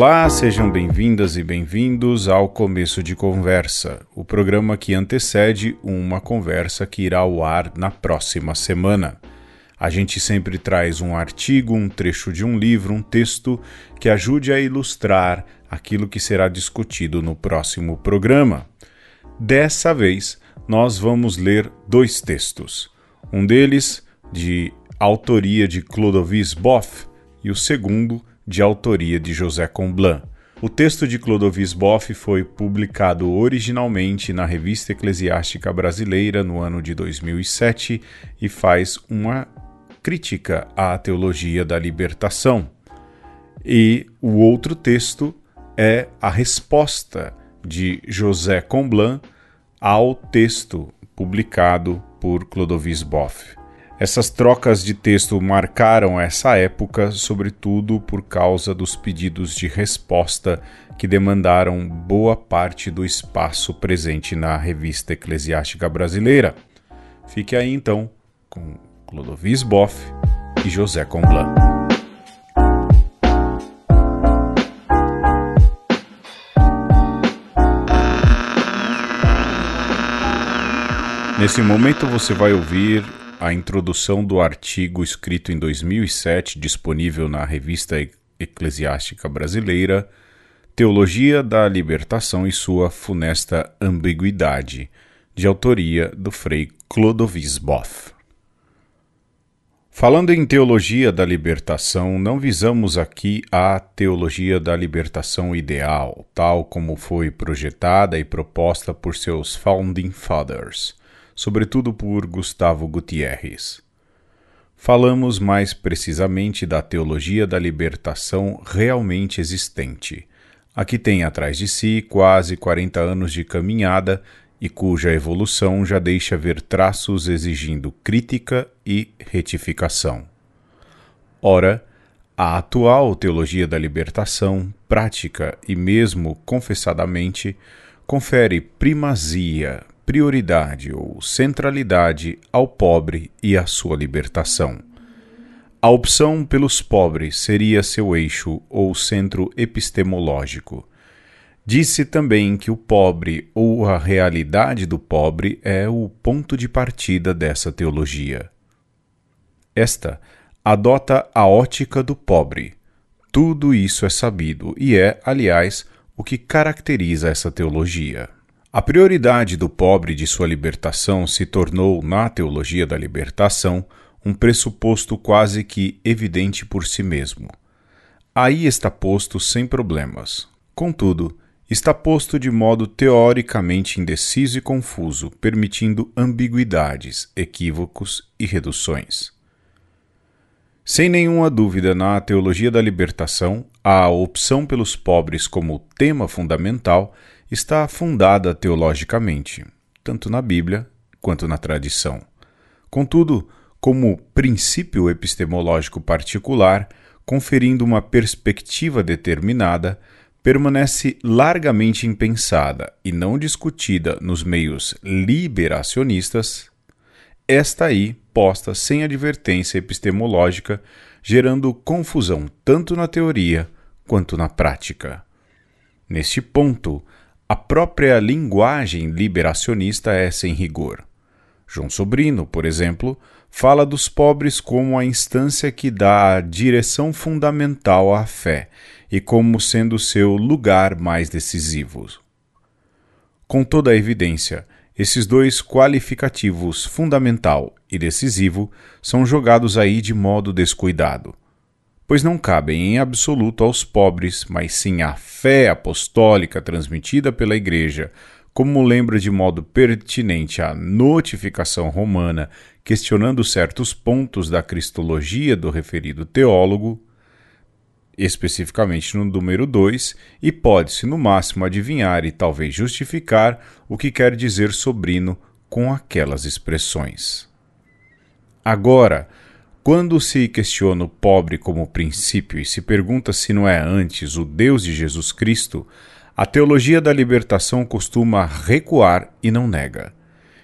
Olá, sejam bem-vindas e bem-vindos ao Começo de Conversa, o programa que antecede uma conversa que irá ao ar na próxima semana. A gente sempre traz um artigo, um trecho de um livro, um texto que ajude a ilustrar aquilo que será discutido no próximo programa. Dessa vez, nós vamos ler dois textos. Um deles, de autoria de Clodovis Boff, e o segundo, de autoria de José Comblan. O texto de Clodovis Boff foi publicado originalmente na Revista Eclesiástica Brasileira no ano de 2007 e faz uma crítica à teologia da libertação. E o outro texto é a resposta de José Comblan ao texto publicado por Clodovis Boff. Essas trocas de texto marcaram essa época, sobretudo por causa dos pedidos de resposta que demandaram boa parte do espaço presente na Revista Eclesiástica Brasileira. Fique aí então com Clodovis Boff e José Comblan. Nesse momento você vai ouvir a introdução do artigo escrito em 2007, disponível na Revista Eclesiástica Brasileira, Teologia da Libertação e sua funesta ambiguidade, de autoria do Frei Clodovis Boff. Falando em teologia da libertação, não visamos aqui a teologia da libertação ideal, tal como foi projetada e proposta por seus Founding Fathers sobretudo por Gustavo Gutierrez. Falamos mais precisamente da teologia da libertação realmente existente, a que tem atrás de si quase 40 anos de caminhada e cuja evolução já deixa ver traços exigindo crítica e retificação. Ora, a atual teologia da libertação, prática e mesmo confessadamente, confere primazia prioridade ou centralidade ao pobre e à sua libertação. A opção pelos pobres seria seu eixo ou centro epistemológico. Disse também que o pobre ou a realidade do pobre é o ponto de partida dessa teologia. Esta adota a ótica do pobre. Tudo isso é sabido e é, aliás, o que caracteriza essa teologia. A prioridade do pobre de sua libertação se tornou, na teologia da libertação, um pressuposto quase que evidente por si mesmo. Aí está posto sem problemas. Contudo, está posto de modo teoricamente indeciso e confuso, permitindo ambiguidades, equívocos e reduções. Sem nenhuma dúvida, na teologia da libertação, a opção pelos pobres como tema fundamental está fundada teologicamente, tanto na Bíblia quanto na tradição. Contudo, como princípio epistemológico particular, conferindo uma perspectiva determinada, permanece largamente impensada e não discutida nos meios liberacionistas, esta aí posta sem advertência epistemológica, gerando confusão tanto na teoria quanto na prática. Neste ponto, a própria linguagem liberacionista é sem rigor. João Sobrino, por exemplo, fala dos pobres como a instância que dá a direção fundamental à fé e como sendo seu lugar mais decisivo. Com toda a evidência, esses dois qualificativos, fundamental e decisivo, são jogados aí de modo descuidado pois não cabem em absoluto aos pobres, mas sim à fé apostólica transmitida pela Igreja, como lembra de modo pertinente a notificação romana, questionando certos pontos da cristologia do referido teólogo, especificamente no número 2, e pode-se no máximo adivinhar e talvez justificar o que quer dizer sobrino com aquelas expressões. Agora, quando se questiona o pobre como princípio e se pergunta se não é antes o Deus de Jesus Cristo, a teologia da libertação costuma recuar e não nega.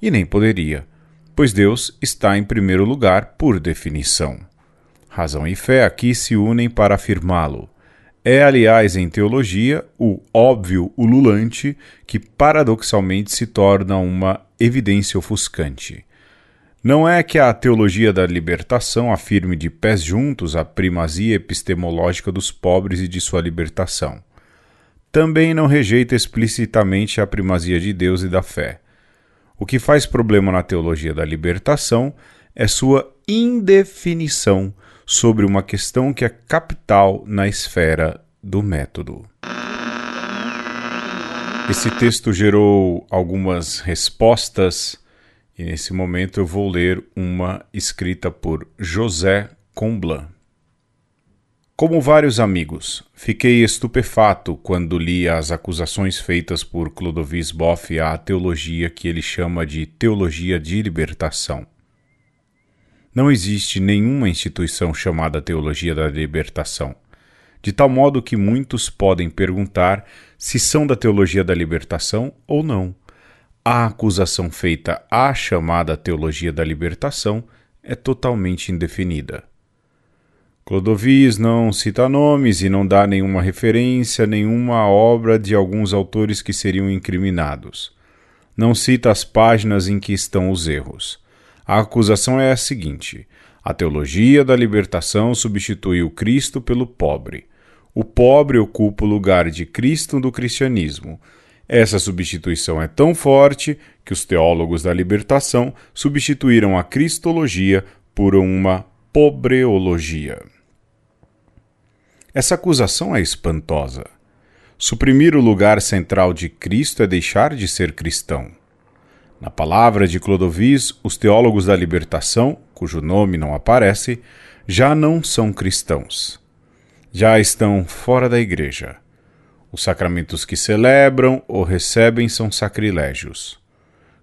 E nem poderia, pois Deus está em primeiro lugar por definição. Razão e fé aqui se unem para afirmá-lo. É, aliás, em teologia, o óbvio ululante que paradoxalmente se torna uma evidência ofuscante. Não é que a teologia da libertação afirme de pés juntos a primazia epistemológica dos pobres e de sua libertação. Também não rejeita explicitamente a primazia de Deus e da fé. O que faz problema na teologia da libertação é sua indefinição sobre uma questão que é capital na esfera do método. Esse texto gerou algumas respostas e nesse momento eu vou ler uma escrita por José Comblan. Como vários amigos, fiquei estupefato quando li as acusações feitas por Clodovis Boff à teologia que ele chama de teologia de libertação. Não existe nenhuma instituição chamada Teologia da Libertação, de tal modo que muitos podem perguntar se são da Teologia da Libertação ou não. A acusação feita à chamada Teologia da Libertação é totalmente indefinida. Clodovis não cita nomes e não dá nenhuma referência, nenhuma obra de alguns autores que seriam incriminados. Não cita as páginas em que estão os erros. A acusação é a seguinte: a teologia da libertação substitui o Cristo pelo pobre. O pobre ocupa o lugar de Cristo no cristianismo. Essa substituição é tão forte que os teólogos da libertação substituíram a cristologia por uma pobreologia. Essa acusação é espantosa. Suprimir o lugar central de Cristo é deixar de ser cristão. Na palavra de Clodovis, os teólogos da libertação, cujo nome não aparece, já não são cristãos. Já estão fora da igreja. Os sacramentos que celebram ou recebem são sacrilégios.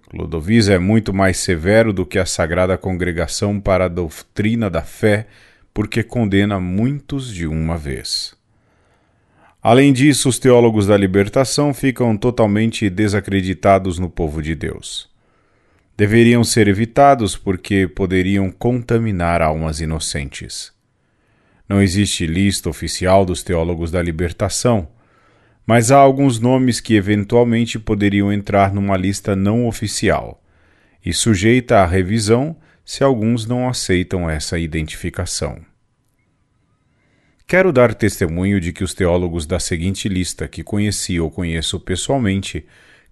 Clodovis é muito mais severo do que a Sagrada Congregação para a doutrina da fé, porque condena muitos de uma vez. Além disso, os teólogos da libertação ficam totalmente desacreditados no povo de Deus. Deveriam ser evitados porque poderiam contaminar almas inocentes. Não existe lista oficial dos teólogos da libertação, mas há alguns nomes que eventualmente poderiam entrar numa lista não oficial e sujeita à revisão se alguns não aceitam essa identificação. Quero dar testemunho de que os teólogos da seguinte lista, que conheci ou conheço pessoalmente,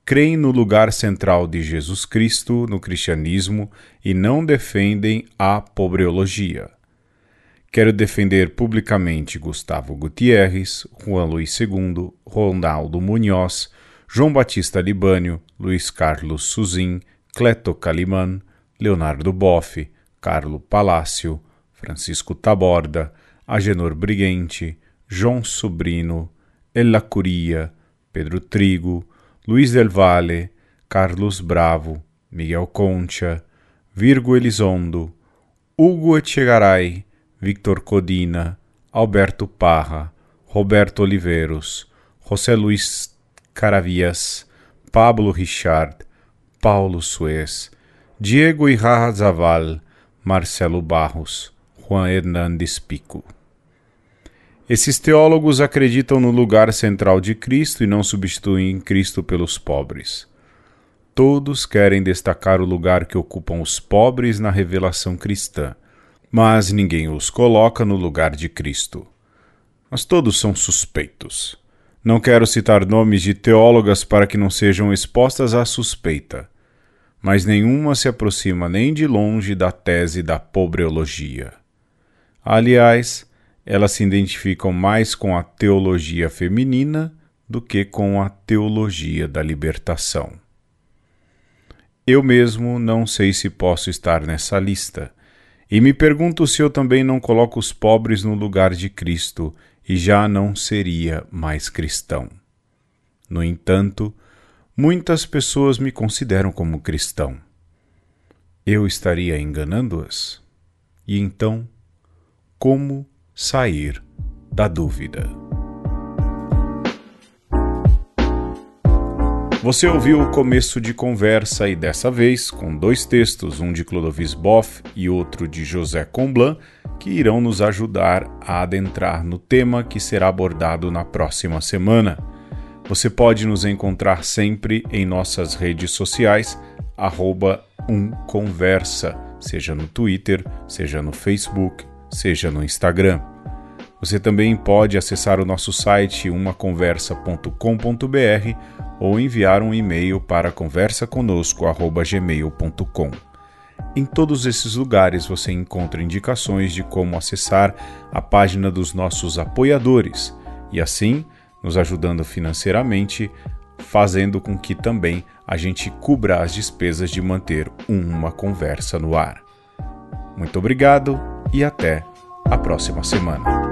creem no lugar central de Jesus Cristo no cristianismo e não defendem a pobreologia. Quero defender publicamente Gustavo Gutierrez, Juan Luiz II, Ronaldo Munhoz, João Batista Libânio, Luiz Carlos Suzin, Cleto Caliman, Leonardo Boff, Carlo Palácio, Francisco Taborda, Agenor Briguente, João Sobrino, Ella Curia, Pedro Trigo, Luiz Del Valle, Carlos Bravo, Miguel Concha, Virgo Elizondo, Hugo Echegaray, Victor Codina, Alberto Parra, Roberto Oliveiros, José Luiz Caravias, Pablo Richard, Paulo Suez, Diego Irrazaval, Marcelo Barros, Juan Hernandes Pico. Esses teólogos acreditam no lugar central de Cristo e não substituem Cristo pelos pobres. Todos querem destacar o lugar que ocupam os pobres na revelação cristã, mas ninguém os coloca no lugar de Cristo. Mas todos são suspeitos. Não quero citar nomes de teólogas para que não sejam expostas à suspeita, mas nenhuma se aproxima nem de longe da tese da pobreologia. Aliás, elas se identificam mais com a teologia feminina do que com a teologia da libertação. Eu mesmo não sei se posso estar nessa lista, e me pergunto se eu também não coloco os pobres no lugar de Cristo e já não seria mais cristão. No entanto, muitas pessoas me consideram como cristão. Eu estaria enganando-as? E então, como sair da dúvida. Você ouviu o começo de conversa e dessa vez, com dois textos, um de Clodovis Boff e outro de José Comblan, que irão nos ajudar a adentrar no tema que será abordado na próxima semana. Você pode nos encontrar sempre em nossas redes sociais, umconversa, seja no Twitter, seja no Facebook, seja no Instagram. Você também pode acessar o nosso site umaconversa.com.br ou enviar um e-mail para conversaconosco@gmail.com. Em todos esses lugares você encontra indicações de como acessar a página dos nossos apoiadores e assim nos ajudando financeiramente, fazendo com que também a gente cubra as despesas de manter uma conversa no ar. Muito obrigado e até a próxima semana.